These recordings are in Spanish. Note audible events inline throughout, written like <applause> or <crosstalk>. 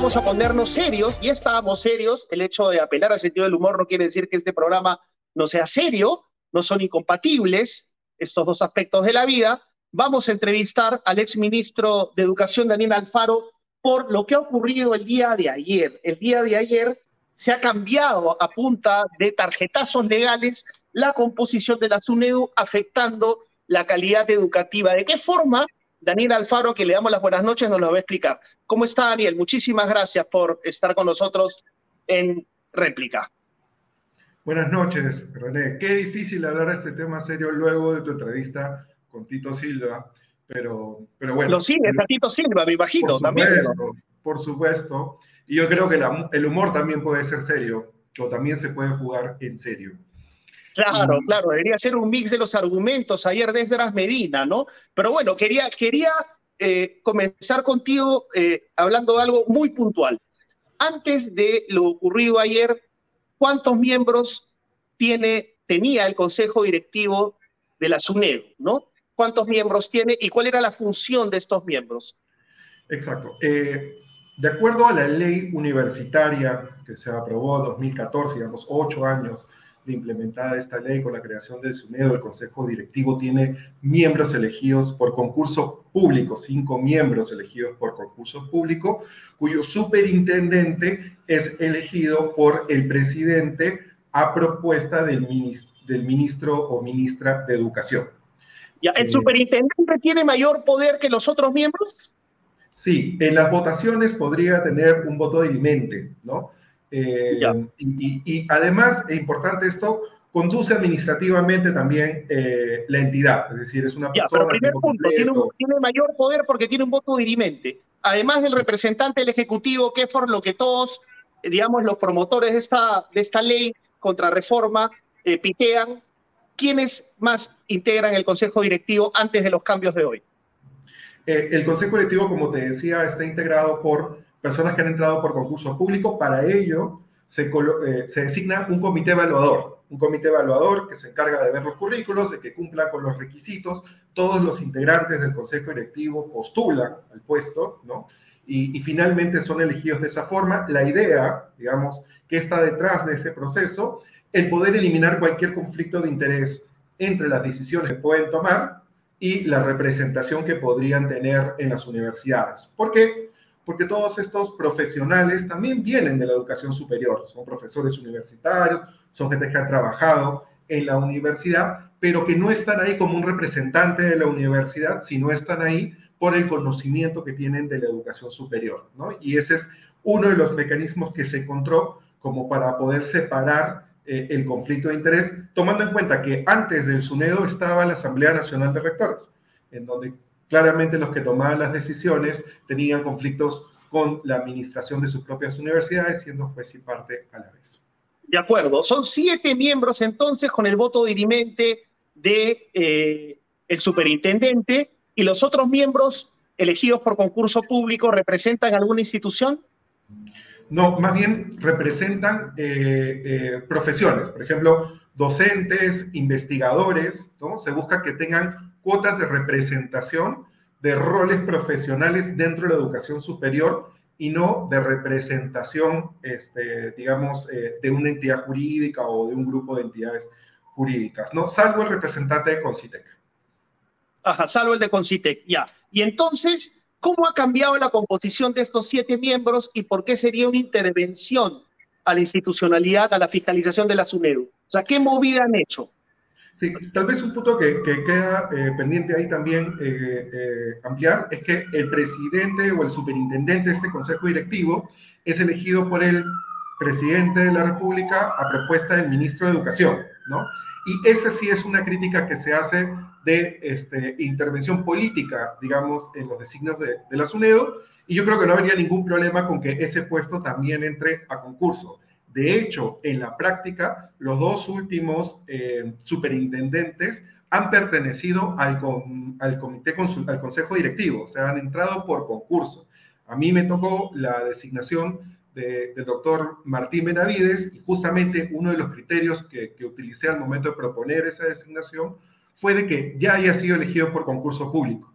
vamos a ponernos serios, y estábamos serios. El hecho de apelar al sentido del humor no quiere decir que este programa no sea serio, no son incompatibles estos dos aspectos de la vida. Vamos a entrevistar al exministro de Educación, Daniel Alfaro, por lo que ha ocurrido el día de ayer. El día de ayer se ha cambiado a punta de tarjetazos legales la composición de la SUNEDU, afectando la calidad educativa. ¿De qué forma? Daniel Alfaro, que le damos las buenas noches, nos lo va a explicar. ¿Cómo está Daniel? Muchísimas gracias por estar con nosotros en réplica. Buenas noches, René. Qué difícil hablar de este tema serio luego de tu entrevista con Tito Silva, pero, pero bueno. Lo sigues a Tito Silva, me imagino, por también. Por supuesto. Y yo creo que el humor también puede ser serio, o también se puede jugar en serio. Claro, claro, debería ser un mix de los argumentos ayer desde las Medina, ¿no? Pero bueno, quería, quería eh, comenzar contigo eh, hablando de algo muy puntual. Antes de lo ocurrido ayer, ¿cuántos miembros tiene, tenía el Consejo Directivo de la SUNED, ¿no? ¿Cuántos miembros tiene y cuál era la función de estos miembros? Exacto. Eh, de acuerdo a la ley universitaria que se aprobó en 2014, digamos, ocho años de implementada esta ley con la creación del SUNEDO, el Consejo Directivo tiene miembros elegidos por concurso público, cinco miembros elegidos por concurso público, cuyo superintendente es elegido por el presidente a propuesta del ministro, del ministro o ministra de Educación. ¿El eh, superintendente tiene mayor poder que los otros miembros? Sí, en las votaciones podría tener un voto dirimente, ¿no? Eh, y, además, es importante esto, conduce administrativamente también eh, la entidad, es decir, es una persona... primer punto, tiene, mayor poder porque tiene un voto dirimente, además del representante del Ejecutivo, que es por lo que todos, digamos, los promotores de esta, de esta ley contra reforma eh, pitean, ¿quiénes más integran el Consejo Directivo antes de los cambios de hoy? el Consejo Directivo, como te decía, está integrado por personas que han entrado por concurso público. Para ello se, eh, se, designa un comité evaluador, un comité evaluador que se encarga de ver los currículos, de que cumplan con los requisitos. Todos los integrantes del consejo directivo postulan al puesto, ¿no? Y, y finalmente son elegidos de esa forma. La idea, digamos, que está detrás de ese proceso, el poder eliminar cualquier conflicto de interés entre las decisiones que pueden tomar y la representación que podrían tener en las universidades. ¿Por qué? Porque todos estos profesionales también vienen de la educación superior, son profesores universitarios, son gente que ha trabajado en la universidad, pero que no están ahí como un representante de la universidad, sino están ahí por el conocimiento que tienen de la educación superior, ¿no? Y ese es uno de los mecanismos que se encontró como para poder separar eh, el conflicto de interés, tomando en cuenta que antes del SUNEDO estaba la Asamblea Nacional de Rectores, en donde claramente los que tomaban las decisiones tenían conflictos con la administración de sus propias universidades, siendo juez y parte a la vez. De acuerdo. Son siete miembros entonces con el voto dirimente de eh, el superintendente y los otros miembros elegidos por concurso público representan alguna institución. No, más bien representan eh, eh, profesiones, por ejemplo, docentes, investigadores, ¿no? Se busca que tengan cuotas de representación de roles profesionales dentro de la educación superior y no de representación, este, digamos, eh, de una entidad jurídica o de un grupo de entidades jurídicas, ¿no? Salvo el representante de Concitec. Ajá, salvo el de Concitec, ya. Y entonces, ¿cómo ha cambiado la composición de estos siete miembros y por qué sería una intervención a la institucionalidad, a la fiscalización de la SUNEDU? O sea, ¿qué movida han hecho? Sí, tal vez un punto que, queda eh, pendiente ahí también eh, eh, ampliar es que el presidente o el superintendente de este consejo directivo es elegido por el presidente de la República a propuesta del ministro de Educación, ¿no? Y esa sí es una crítica que se hace de este, intervención política, digamos, en los designios de, de la SUNEDO, y yo creo que no habría ningún problema con que ese puesto también entre a concurso. De hecho, en la práctica, los dos últimos eh, superintendentes han pertenecido al, al comité, al consejo directivo, o sea, han entrado por concurso. A mí me tocó la designación del doctor Martín Benavides y justamente uno de los criterios que, que utilicé al momento de proponer esa designación fue de que ya haya sido elegido por concurso público.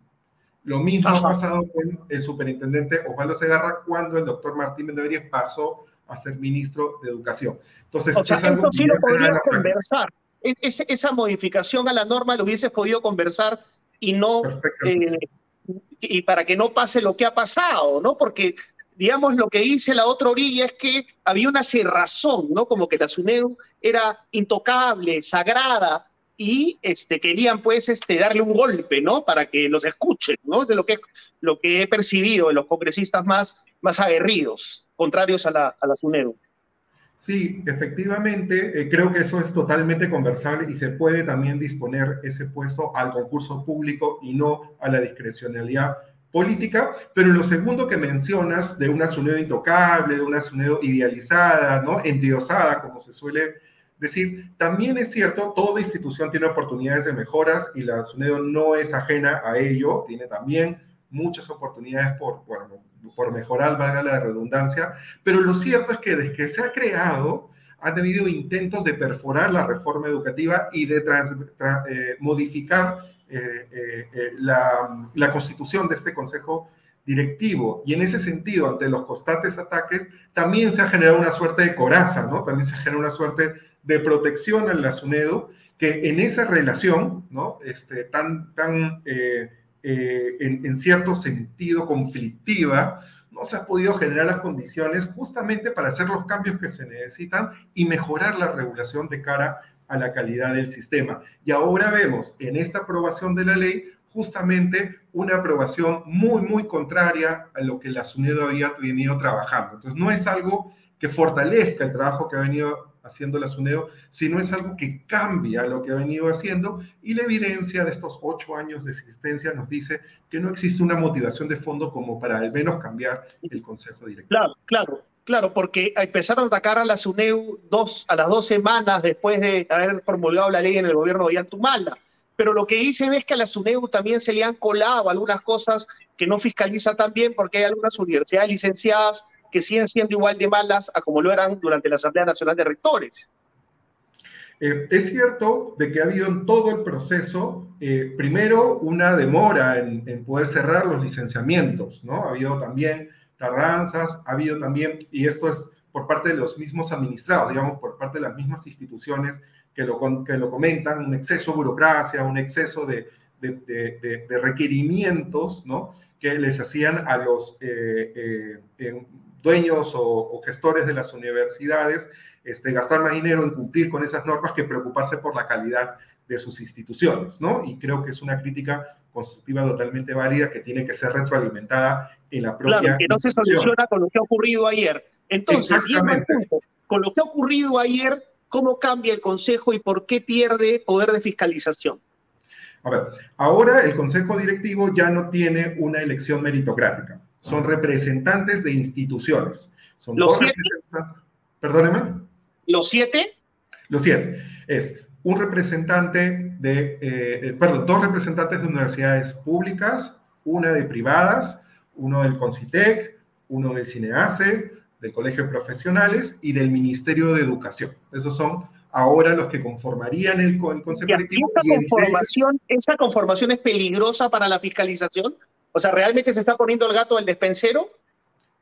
Lo mismo ha pasado con el superintendente Osvaldo Segarra cuando el doctor Martín Benavides pasó a ser ministro de Educación. Entonces, o sea, sí lo podría conversar. E-, esa modificación a la norma lo hubiese podido conversar y no eh, y para que no pase lo que ha pasado, ¿no? Porque digamos lo que dice la otra orilla es que había una cerrazón, ¿no? Como que la SUNEDU era intocable, sagrada y este querían pues este darle un golpe, ¿no? Para que los escuchen, ¿no? Es lo que lo que he percibido de los congresistas más más aguerridos, contrarios a la a la SUNEDU. Sí, efectivamente, eh, creo que eso es totalmente conversable y se puede también disponer ese puesto al concurso público y no a la discrecionalidad política. Pero lo segundo que mencionas de una SUNEDO intocable, de una SUNEDO idealizada, ¿no? endiosada, como se suele decir, también es cierto, toda institución tiene oportunidades de mejoras y la SUNEDO no es ajena a ello, tiene también muchas oportunidades por, por mejorar, valga la redundancia, pero lo cierto es que desde que se ha creado, ha tenido intentos de perforar la reforma educativa y de eh, modificar eh, eh, la, la, constitución de este Consejo directivo. Y en ese sentido, ante los constantes ataques, también se ha generado una suerte de coraza, ¿no? También se ha generado una suerte de protección al la que en esa relación, ¿no? Este, tan, tan eh, en, cierto sentido conflictiva, no se ha podido generar las condiciones justamente para hacer los cambios que se necesitan y mejorar la regulación de cara a la calidad del sistema. Y ahora vemos en esta aprobación de la ley justamente una aprobación muy, muy contraria a lo que la SUNEDO había venido trabajando. Entonces, no es algo que fortalezca el trabajo que ha venido haciendo la SUNEDO, sino es algo que cambia lo que ha venido haciendo y la evidencia de estos ocho años de existencia nos dice que no existe una motivación de fondo como para al menos cambiar el Consejo Directivo. Claro, claro, claro, porque empezaron a atacar a la SUNEU dos, a las dos semanas después de haber formulado la ley en el gobierno de Ollantumala. Pero lo que dicen es que a la SUNEU también se le han colado algunas cosas que no fiscaliza tan bien porque hay algunas universidades licenciadas que siguen siendo igual de malas a como lo eran durante la Asamblea Nacional de Rectores. Eh, es cierto de que ha habido en todo el proceso, eh, primero, una demora en, poder cerrar los licenciamientos, ¿no? Ha habido también tardanzas, ha habido también, y esto es por parte de los mismos administrados, digamos, por parte de las mismas instituciones que lo, que lo comentan, un exceso de burocracia, un exceso de, de, de, requerimientos, ¿no? Que les hacían a los eh, dueños o, gestores de las universidades este, gastar más dinero en cumplir con esas normas que preocuparse por la calidad de sus instituciones, ¿no? Y creo que es una crítica constructiva totalmente válida que tiene que ser retroalimentada en la propia. Claro, que no se soluciona con lo que ha ocurrido ayer. Entonces, con lo que ha ocurrido ayer, ¿cómo cambia el Consejo y por qué pierde poder de fiscalización? A ver, ahora el Consejo Directivo ya no tiene una elección meritocrática son representantes de instituciones. Son ¿Los siete? Perdóneme. ¿Los siete? Los siete. Es un representante de, eh, perdón, dos representantes de universidades públicas, una de privadas, uno del CONCITEC, uno del CINEACE, del Colegio de Profesionales y del Ministerio de Educación. Esos son ahora los que conformarían el, Consejo Directivo. ¿Esa conformación, ¿Esa conformación es peligrosa para la fiscalización? O sea, ¿realmente se está poniendo el gato del despensero?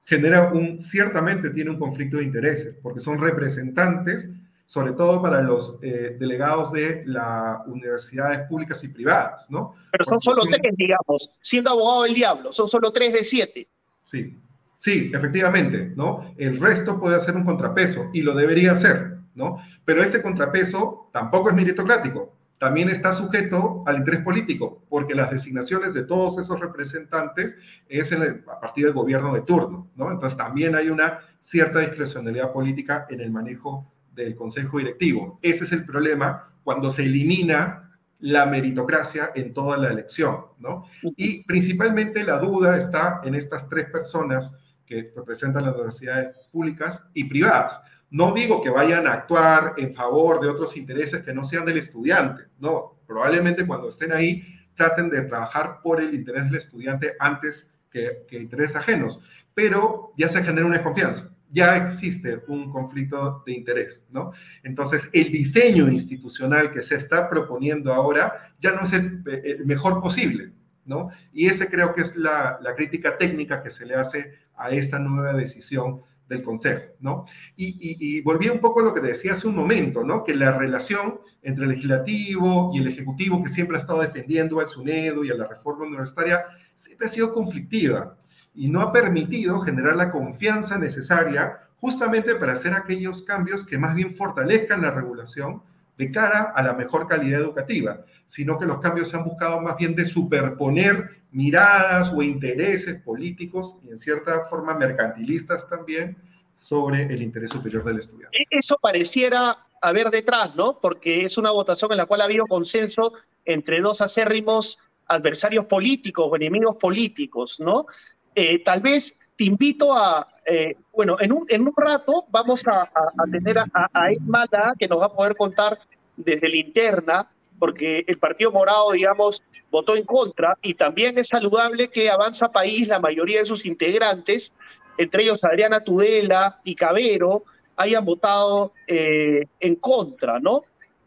Genera un, ciertamente tiene un conflicto de intereses, porque son representantes, sobre todo para los eh, delegados de las universidades públicas y privadas, ¿no? Pero son solo tres, digamos, siendo abogado del diablo, son solo tres de siete. Sí, sí, efectivamente, ¿no? El resto puede hacer un contrapeso y lo debería hacer, ¿no? Pero ese contrapeso tampoco es meritocrático, también está sujeto al interés político, porque las designaciones de todos esos representantes es a partir del gobierno de turno, ¿no? Entonces también hay una cierta discrecionalidad política en el manejo del consejo directivo. Ese es el problema cuando se elimina la meritocracia en toda la elección, ¿no? Y principalmente la duda está en estas tres personas que representan las universidades públicas y privadas. No digo que vayan a actuar en favor de otros intereses que no sean del estudiante, no, probablemente cuando estén ahí traten de trabajar por el interés del estudiante antes que, que intereses ajenos, pero ya se genera una desconfianza, ya existe un conflicto de interés, ¿no? Entonces, el diseño institucional que se está proponiendo ahora ya no es el, mejor posible, ¿no? Y ese creo que es la, la crítica técnica que se le hace a esta nueva decisión del Consejo, ¿no? Y, y, volví un poco a lo que te decía hace un momento, ¿no? Que la relación entre el legislativo y el ejecutivo, que siempre ha estado defendiendo al SUNEDO y a la reforma universitaria, siempre ha sido conflictiva y no ha permitido generar la confianza necesaria justamente para hacer aquellos cambios que más bien fortalezcan la regulación de cara a la mejor calidad educativa, sino que los cambios se han buscado más bien de superponer miradas o intereses políticos y en cierta forma mercantilistas también sobre el interés superior del estudiante. E-, eso pareciera haber detrás, ¿no? Porque es una votación en la cual ha habido consenso entre dos acérrimos adversarios políticos o enemigos políticos, ¿no? Eh, tal vez te invito a, eh, bueno, en un, en un rato vamos a, tener a, a que nos va a poder contar desde la interna porque el Partido Morado, digamos, votó en contra y también es saludable que Avanza País, la mayoría de sus integrantes, entre ellos Adriana Tudela y Cabero, hayan votado eh, en contra, ¿no?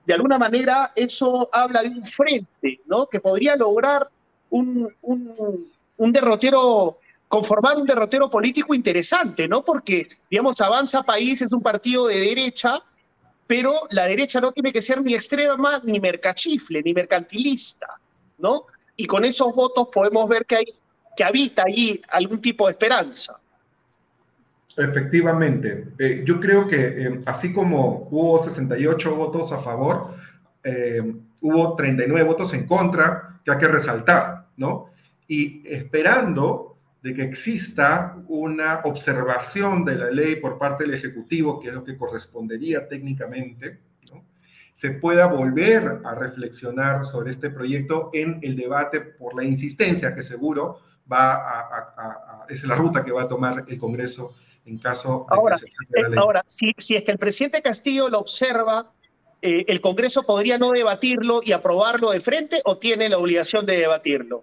De alguna manera eso habla de un frente, ¿no? Que podría lograr un, un, un derrotero conformar un derrotero político interesante, ¿no? Porque, digamos, Avanza País es un partido de derecha pero la derecha no tiene que ser ni extrema, ni mercachifle, ni mercantilista, ¿no? Y con esos votos podemos ver que, hay, que habita allí algún tipo de esperanza. Efectivamente, eh, yo creo que eh, así como hubo 68 votos a favor, eh, hubo 39 votos en contra, que hay que resaltar, ¿no? Y esperando de que exista una observación de la ley por parte del Ejecutivo, que es lo que correspondería técnicamente, se pueda volver a reflexionar sobre este proyecto en el debate por la insistencia que seguro va a, es la ruta que va a tomar el Congreso en caso de ahora, que se la ley. Ahora, si, si es que el presidente Castillo lo observa, eh, ¿el Congreso podría no debatirlo y aprobarlo de frente o tiene la obligación de debatirlo?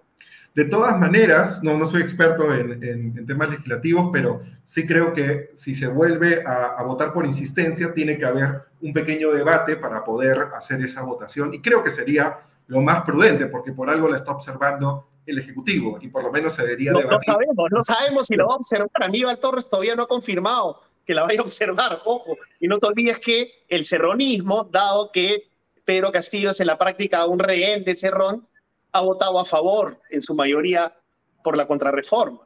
De todas maneras, no, no soy experto en, temas legislativos, pero sí creo que si se vuelve a, votar por insistencia, tiene que haber un pequeño debate para poder hacer esa votación. Y creo que sería lo más prudente, porque por algo la está observando el Ejecutivo y por lo menos se debería no, No sabemos, no sabemos si lo va a observar. Aníbal Torres todavía no ha confirmado que la vaya a observar, ojo. Y no te olvides que el cerronismo, dado que Pedro Castillo es en la práctica un rehén de Cerrón, ha votado a favor, en su mayoría, por la contrarreforma.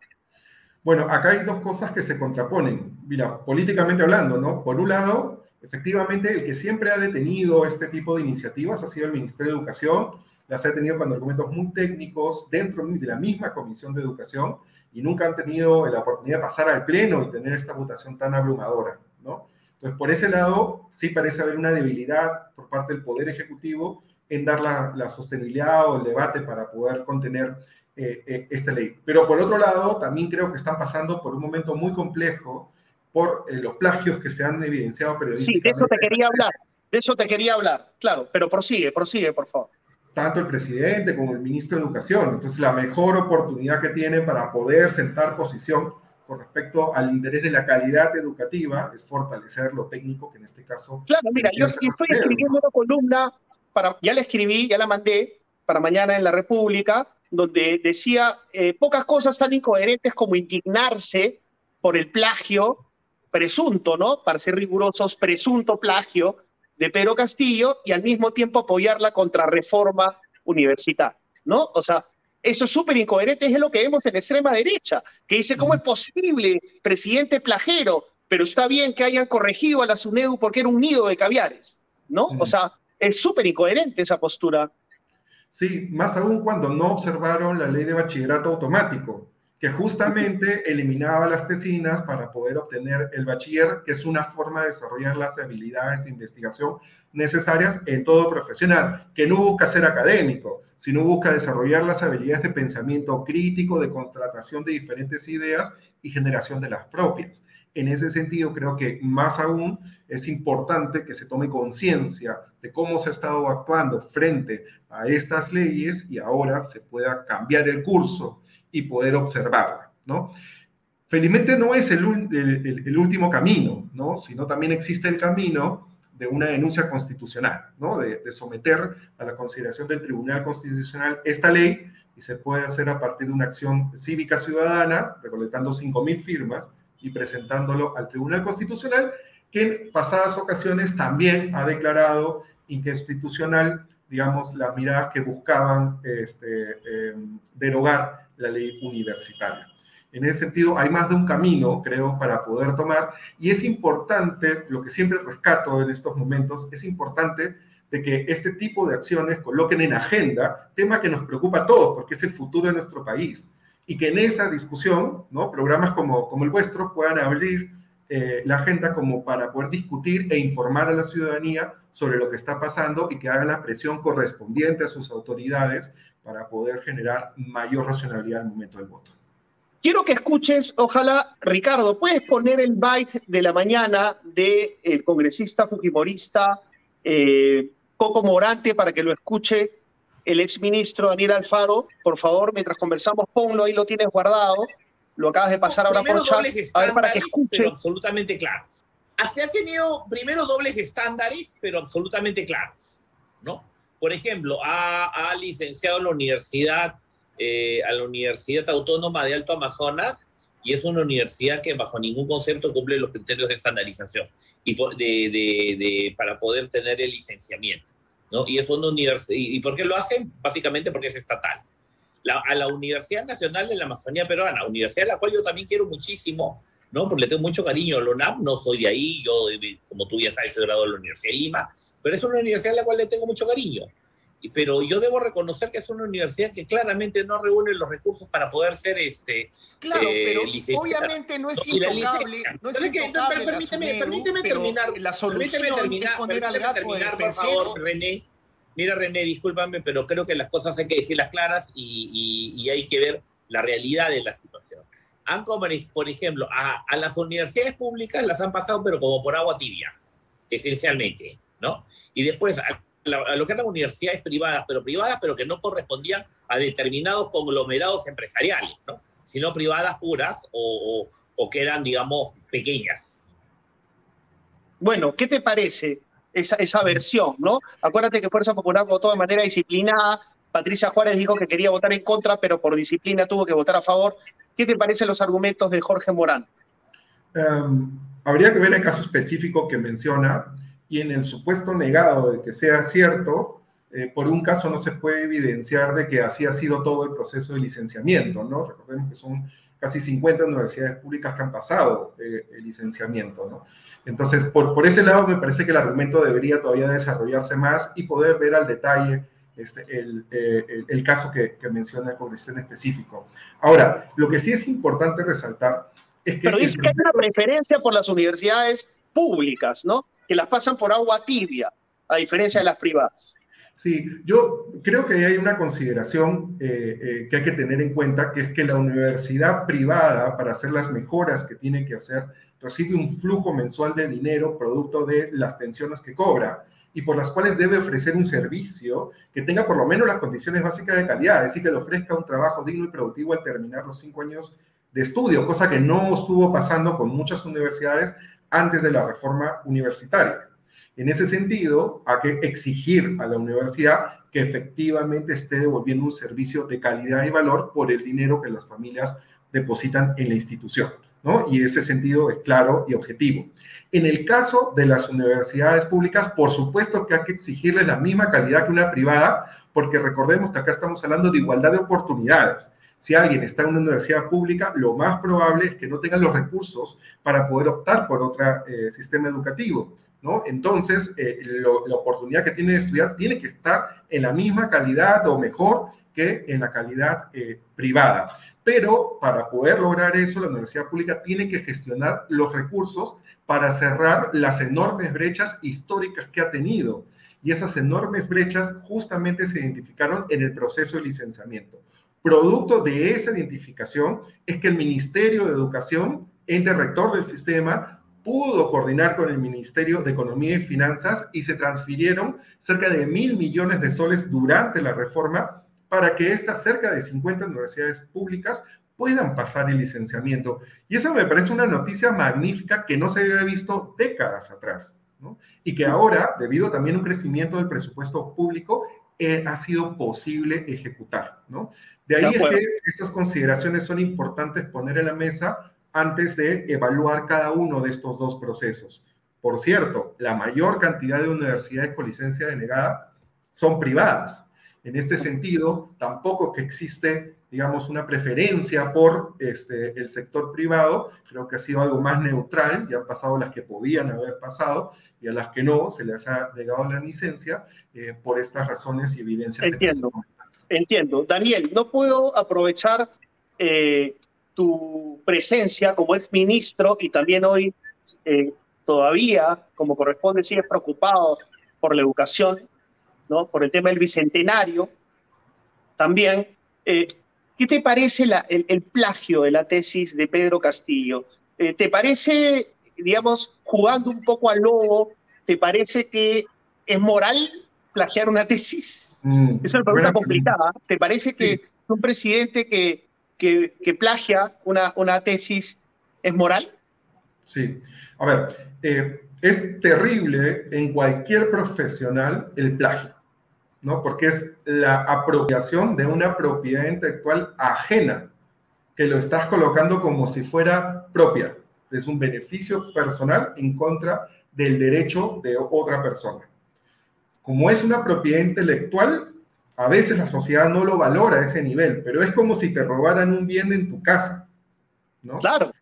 Bueno, acá hay dos cosas que se contraponen. Mira, políticamente hablando, ¿no? Por un lado, efectivamente, el que siempre ha detenido este tipo de iniciativas ha sido el Ministerio de Educación. Las ha detenido con argumentos muy técnicos dentro de la misma Comisión de Educación y nunca han tenido la oportunidad de pasar al Pleno y tener esta votación tan abrumadora, ¿no? Entonces, por ese lado, sí parece haber una debilidad por parte del Poder Ejecutivo en dar la, sostenibilidad o el debate para poder contener eh, eh, esta ley. Pero por otro lado, también creo que están pasando por un momento muy complejo por eh, los plagios que se han evidenciado periodísticamente. Sí, de eso te quería hablar, de eso te quería hablar, claro, pero prosigue, prosigue, por favor. Tanto el presidente como el ministro de Educación. Entonces, la mejor oportunidad que tienen para poder sentar posición con respecto al interés de la calidad educativa es fortalecer lo técnico, que en este caso... Claro, mira, yo estoy escribiendo una columna ya la escribí, ya la mandé para mañana en la República, donde decía eh, pocas cosas tan incoherentes como indignarse por el plagio presunto, ¿no? Para ser rigurosos, presunto plagio de Pedro Castillo y al mismo tiempo apoyar la contrarreforma universitaria, ¿no? O sea, eso es súper incoherente, es lo que vemos en la extrema derecha, que dice, ¿cómo es posible, presidente plagero? Pero está bien que hayan corregido a la SUNEDU porque era un nido de caviares, ¿no? O sea, es súper incoherente esa postura. Sí, más aún cuando no observaron la ley de bachillerato automático, que justamente <laughs> eliminaba las tesinas para poder obtener el bachiller, que es una forma de desarrollar las habilidades de investigación necesarias en todo profesional, que no busca ser académico, sino busca desarrollar las habilidades de pensamiento crítico, de contratación de diferentes ideas y generación de las propias. En ese sentido, creo que más aún es importante que se tome conciencia de cómo se ha estado actuando frente a estas leyes y ahora se pueda cambiar el curso y poder observarla, ¿no? Felizmente no es el, último camino, ¿no? Sino también existe el camino de una denuncia constitucional, ¿no? De, someter a la consideración del Tribunal Constitucional esta ley y se puede hacer a partir de una acción cívica ciudadana, recolectando 5.000 firmas y presentándolo al Tribunal Constitucional, que en pasadas ocasiones también ha declarado inconstitucional, digamos, las miradas que buscaban este, em, derogar la ley universitaria. En ese sentido, hay más de un camino, creo, para poder tomar, y es importante, lo que siempre rescato en estos momentos, es importante de que este tipo de acciones coloquen en agenda tema que nos preocupa a todos, porque es el futuro de nuestro país, y que en esa discusión, ¿no? programas como, el vuestro puedan abrir eh, la agenda como para poder discutir e informar a la ciudadanía sobre lo que está pasando y que hagan la presión correspondiente a sus autoridades para poder generar mayor racionalidad al momento del voto. Quiero que escuches, ojalá, Ricardo, ¿puedes poner el byte de la mañana del el congresista fujimorista eh, Coco Morante para que lo escuche el exministro Daniel Alfaro? Por favor, mientras conversamos, ponlo ahí, lo tienes guardado lo acabas de pasar ahora por chat, a ver para que escuche. Pero absolutamente claros. Se ha tenido primero dobles estándares, pero absolutamente claros, ¿no? Por ejemplo, ha, licenciado la universidad, eh, a la Universidad Autónoma de Alto Amazonas, y es una universidad que bajo ningún concepto cumple los criterios de estandarización y de, para poder tener el licenciamiento. ¿No? Y es una universidad. ¿Y por qué lo hacen? Básicamente porque es estatal a la Universidad Nacional de la Amazonía Peruana, universidad a la cual yo también quiero muchísimo, ¿no? Porque le tengo mucho cariño a la UNAM, no soy de ahí, yo, como tú ya sabes, soy graduado de la Universidad de Lima, pero es una universidad a la cual le tengo mucho cariño. Pero yo debo reconocer que es una universidad que claramente no reúne los recursos para poder ser este. Claro, eh, pero obviamente no es intocable. No es permíteme, permíteme terminar. La solución permíteme terminar, permíteme terminar, por favor, René mira René, discúlpame, pero creo que las cosas hay que decirlas claras y, hay que ver la realidad de la situación. Han, por ejemplo, a, las universidades públicas las han pasado, pero como por agua tibia, esencialmente, ¿no? Y después a, lo que eran universidades privadas, pero privadas, pero que no correspondían a determinados conglomerados empresariales, ¿no? Sino privadas puras o, o que eran, digamos, pequeñas. Bueno, ¿qué te parece? esa, versión, ¿no? Acuérdate que Fuerza Popular votó de manera disciplinada, Patricia Juárez dijo que quería votar en contra, pero por disciplina tuvo que votar a favor. ¿Qué te parecen los argumentos de Jorge Morán? Em, habría que ver el caso específico que menciona y en el supuesto negado de que sea cierto, eh, por un caso no se puede evidenciar de que así ha sido todo el proceso de licenciamiento, ¿no? Recordemos que son casi 50 universidades públicas que han pasado eh, el licenciamiento, ¿no? Entonces, por, por ese lado me parece que el argumento debería todavía desarrollarse más y poder ver al detalle este, el, eh, el, caso que, que, menciona el congresista en específico. Ahora, lo que sí es importante resaltar es que... Pero dice que hay una preferencia por las universidades públicas, ¿no? Que las pasan por agua tibia, a diferencia de las privadas. Sí, yo creo que hay una consideración eh, eh, que hay que tener en cuenta, que es que la universidad privada, para hacer las mejoras que tiene que hacer, recibe un flujo mensual de dinero producto de las pensiones que cobra y por las cuales debe ofrecer un servicio que tenga por lo menos las condiciones básicas de calidad, es decir, que le ofrezca un trabajo digno y productivo al terminar los cinco años de estudio, cosa que no estuvo pasando con muchas universidades antes de la reforma universitaria. En ese sentido, hay que exigir a la universidad que efectivamente esté devolviendo un servicio de calidad y valor por el dinero que las familias depositan en la institución. Y ese sentido es claro y objetivo. En el caso de las universidades públicas, por supuesto que hay que exigirle la misma calidad que una privada, porque recordemos que acá estamos hablando de igualdad de oportunidades. Si alguien está en una universidad pública, lo más probable es que no tenga los recursos para poder optar por otro eh, sistema educativo. ¿no? Entonces, eh, la oportunidad que tiene de estudiar tiene que estar en la misma calidad o mejor que en la calidad eh, privada. Pero para poder lograr eso, la universidad pública tiene que gestionar los recursos para cerrar las enormes brechas históricas que ha tenido. Y esas enormes brechas justamente se identificaron en el proceso de licenciamiento. Producto de esa identificación es que el Ministerio de Educación, ente rector del sistema, pudo coordinar con el Ministerio de Economía y Finanzas y se transfirieron cerca de mil millones de soles durante la reforma para que estas cerca de 50 universidades públicas puedan pasar el licenciamiento. Y eso me parece una noticia magnífica que no se había visto décadas atrás, ¿no? Y que ahora, debido también a un crecimiento del presupuesto público, eh, ha sido posible ejecutar, ¿no? De ahí es que estas consideraciones son importantes poner en la mesa antes de evaluar cada uno de estos dos procesos. Por cierto, la mayor cantidad de universidades con licencia denegada son privadas. En este sentido, tampoco que existe, digamos, una preferencia por este, el sector privado, creo que ha sido algo más neutral, ya han pasado las que podían haber pasado y a las que no se les ha negado la licencia eh, por estas razones y evidencias. Entiendo, entiendo. Daniel, no puedo aprovechar eh, tu presencia como ex ministro y también hoy eh, todavía, como corresponde, sigues preocupado por la educación, ¿no? por el tema del bicentenario. También, eh, ¿qué te parece el, plagio de la tesis de Pedro Castillo? ¿Te parece, digamos, jugando un poco al lobo, te parece que es moral plagiar una tesis? Mm, Esa es una pregunta complicada. ¿Te parece que un presidente que, que, que plagia una, una tesis es moral? Sí. A ver, eh, es terrible en cualquier profesional el plagio, ¿no? Porque es la apropiación de una propiedad intelectual ajena, que lo estás colocando como si fuera propia. Es un beneficio personal en contra del derecho de otra persona. Como es una propiedad intelectual, a veces la sociedad no lo valora a ese nivel, pero es como si te robaran un bien en tu casa, ¿no? Claro.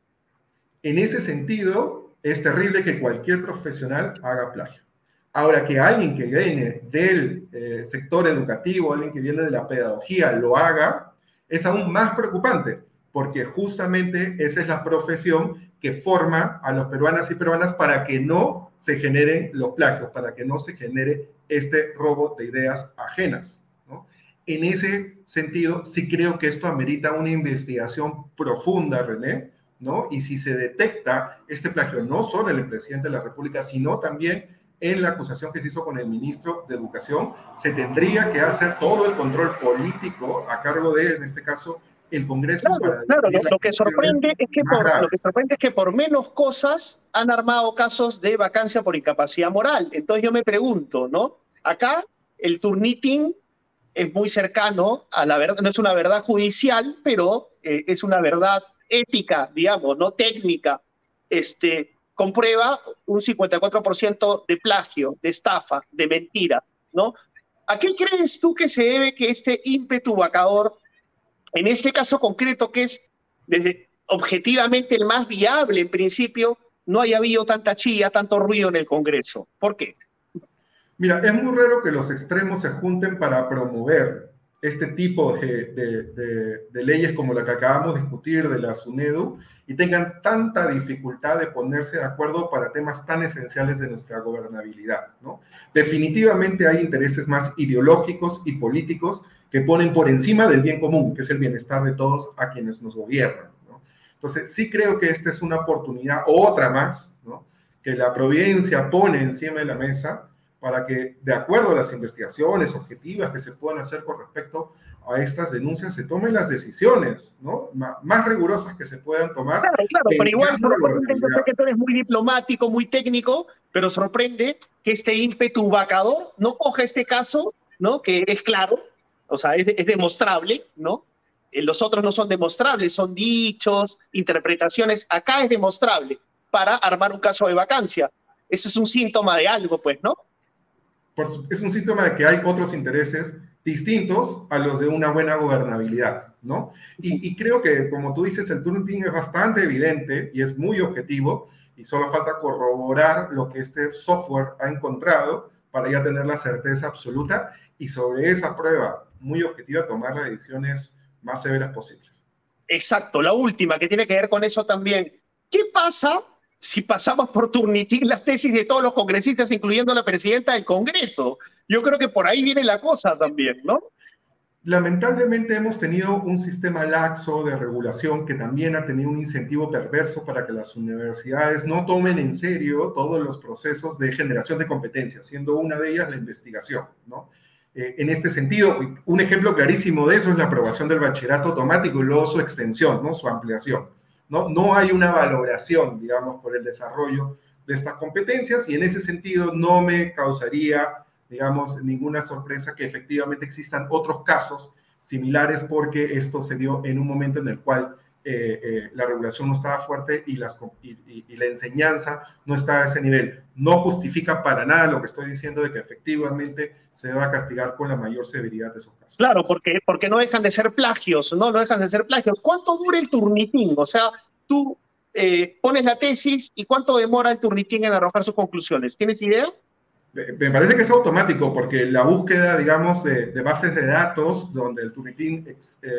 En ese sentido, es terrible que cualquier profesional haga plagio. Ahora, que alguien que viene del eh, sector educativo, alguien que viene de la pedagogía, lo haga, es aún más preocupante, porque justamente esa es la profesión que forma a los peruanas y peruanas para que no se generen los plagios, para que no se genere este robo de ideas ajenas. En ese sentido, sí creo que esto amerita una investigación profunda, René, ¿no? Y si se detecta este plagio no solo en el presidente de la República, sino también en la acusación que se hizo con el ministro de Educación, se tendría que hacer todo el control político a cargo de, en este caso, el Congreso. Claro, lo, que sorprende es que por, lo que sorprende es que por menos cosas han armado casos de vacancia por incapacidad moral. Entonces yo me pregunto, ¿no? Acá el turnitin es muy cercano a la verdad, no es una verdad judicial, pero eh, es una verdad ética, digamos, no técnica, este, comprueba un 54% de plagio, de estafa, de mentira, ¿no? ¿A qué crees tú que se debe que este ímpetu vacador, en este caso concreto, que es desde, objetivamente el más viable en principio, no haya habido tanta chilla, tanto ruido en el Congreso? ¿Por qué? Mira, es muy raro que los extremos se junten para promover este tipo de, leyes como la que acabamos de discutir de la SUNEDU y tengan tanta dificultad de ponerse de acuerdo para temas tan esenciales de nuestra gobernabilidad. Definitivamente hay intereses más ideológicos y políticos que ponen por encima del bien común, que es el bienestar de todos a quienes nos gobiernan. ¿no? Entonces, sí creo que esta es una oportunidad, otra más, ¿no? que la providencia pone encima de la mesa para que, de acuerdo a las investigaciones objetivas que se puedan hacer con respecto a estas denuncias, se tomen las decisiones ¿no? más rigurosas que se puedan tomar. Claro, claro, pero igual sorprende, yo sé que tú eres muy diplomático, muy técnico, pero sorprende que este ímpetu vacador no coja este caso, ¿no? que es claro, o sea, es, es demostrable, ¿no? Eh, los otros no son demostrables, son dichos, interpretaciones. Acá es demostrable para armar un caso de vacancia. Eso es un síntoma de algo, pues, ¿no? es un síntoma de que hay otros intereses distintos a los de una buena gobernabilidad, ¿no? Y, creo que, como tú dices, el turning es bastante evidente y es muy objetivo y solo falta corroborar lo que este software ha encontrado para ya tener la certeza absoluta y sobre esa prueba muy objetiva tomar las decisiones más severas posibles. Exacto, la última que tiene que ver con eso también. ¿Qué pasa si pasamos por turnitir las tesis de todos los congresistas, incluyendo la presidenta del Congreso. Yo creo que por ahí viene la cosa también, ¿no? Lamentablemente hemos tenido un sistema laxo de regulación que también ha tenido un incentivo perverso para que las universidades no tomen en serio todos los procesos de generación de competencias, siendo una de ellas la investigación, ¿no? Eh, en este sentido, un ejemplo clarísimo de eso es la aprobación del bachillerato automático y luego su extensión, ¿no? Su ampliación. ¿no? No hay una valoración, digamos, por el desarrollo de estas competencias y en ese sentido no me causaría, digamos, ninguna sorpresa que efectivamente existan otros casos similares porque esto se dio en un momento en el cual eh, eh, la regulación no estaba fuerte y, las, y, la enseñanza no estaba a ese nivel. No justifica para nada lo que estoy diciendo de que efectivamente se deba castigar con la mayor severidad de esos casos. Claro, porque, porque no dejan de ser plagios, ¿no? No dejan de ser plagios. ¿Cuánto dura el turnitín? O sea, tú eh, pones la tesis y cuánto demora el turnitín en arrojar sus conclusiones. ¿Tienes idea? Me parece que es automático porque la búsqueda, digamos, de, bases de datos donde el turnitín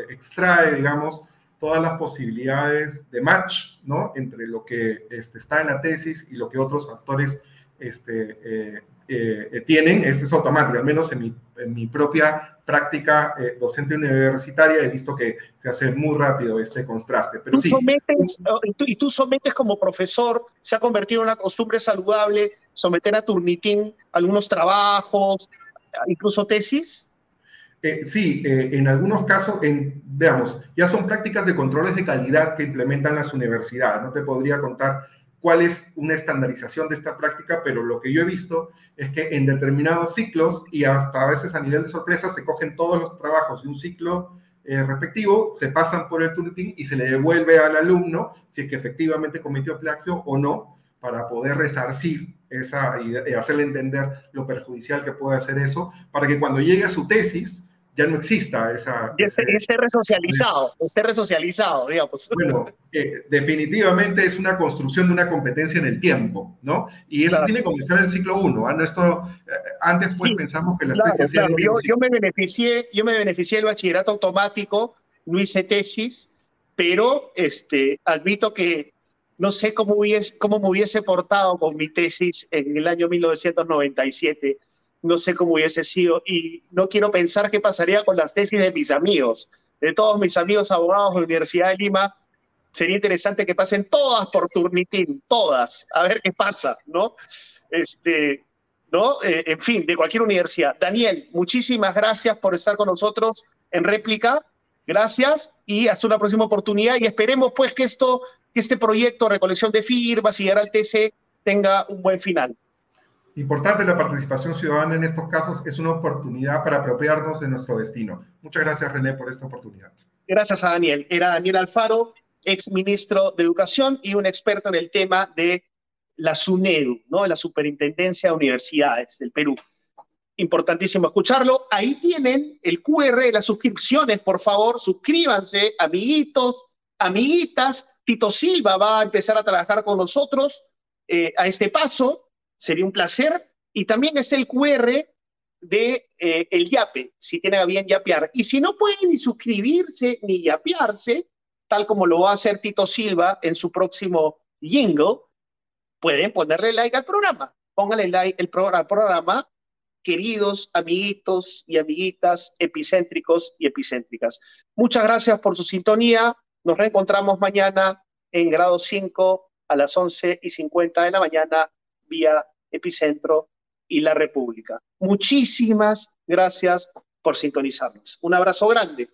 extrae, digamos, todas las posibilidades de match, ¿no? Entre lo que este, está en la tesis y lo que otros actores este, eh, eh, tienen, este es automático, al menos en mi, en mi propia práctica eh, docente universitaria he visto que se hace muy rápido este contraste. Pero sí. sometes, y, tú, sometes como profesor, se ha convertido en una costumbre saludable someter a Turnitin algunos trabajos, incluso tesis. Eh, sí, eh, en algunos casos, veamos, ya son prácticas de controles de calidad que implementan las universidades. No te podría contar cuál es una estandarización de esta práctica, pero lo que yo he visto es que en determinados ciclos y hasta a veces a nivel de sorpresa se cogen todos los trabajos de un ciclo eh, respectivo, se pasan por el Turnitin y se le devuelve al alumno si es que efectivamente cometió plagio o no, para poder resarcir esa y hacerle entender lo perjudicial que puede hacer eso, para que cuando llegue a su tesis ya no exista esa... Y esté, resocializado, esté resocializado, digamos. <laughs> Bueno, eh, definitivamente es una construcción de una competencia en el tiempo, ¿no? Y eso tiene que comenzar el ciclo 1. ¿ah? Esto, eh, antes pues pensamos que las tesis... Claro. Yo, yo, me beneficié, yo me beneficié del bachillerato automático, no hice tesis, pero este, admito que no sé cómo, hubiese, cómo me hubiese portado con mi tesis en el año 1997 no sé cómo hubiese sido y no quiero pensar qué pasaría con las tesis de mis amigos, de todos mis amigos abogados de la Universidad de Lima. Sería interesante que pasen todas por Turnitin, todas, a ver qué pasa, ¿no? Este, ¿no? Eh, en fin, de cualquier universidad. Daniel, muchísimas gracias por estar con nosotros en réplica. Gracias y hasta una próxima oportunidad y esperemos pues que esto, que este proyecto, recolección de firmas y llegar al TC tenga un buen final. Importante la participación ciudadana en estos casos, es una oportunidad para apropiarnos de nuestro destino. Muchas gracias, René, por esta oportunidad. Gracias a Daniel. Era Daniel Alfaro, ex ministro de Educación y un experto en el tema de la SUNEDU, ¿no? la Superintendencia de Universidades del Perú. Importantísimo escucharlo. Ahí tienen el QR de las suscripciones, por favor, suscríbanse, amiguitos, amiguitas. Tito Silva va a empezar a trabajar con nosotros eh, a este paso sería un placer. Y también está el QR de eh, el yape, si tienen a bien yapear. Y si no pueden ni suscribirse ni yapearse, tal como lo va a hacer Tito Silva en su próximo jingle, pueden ponerle like al programa. Pónganle like el programa, al programa, queridos amiguitos y amiguitas epicéntricos y epicéntricas. Muchas gracias por su sintonía. Nos reencontramos mañana en grado 5 a las 11 y 50 de la mañana vía Epicentro y La República. Muchísimas gracias por sintonizarnos. Un abrazo grande.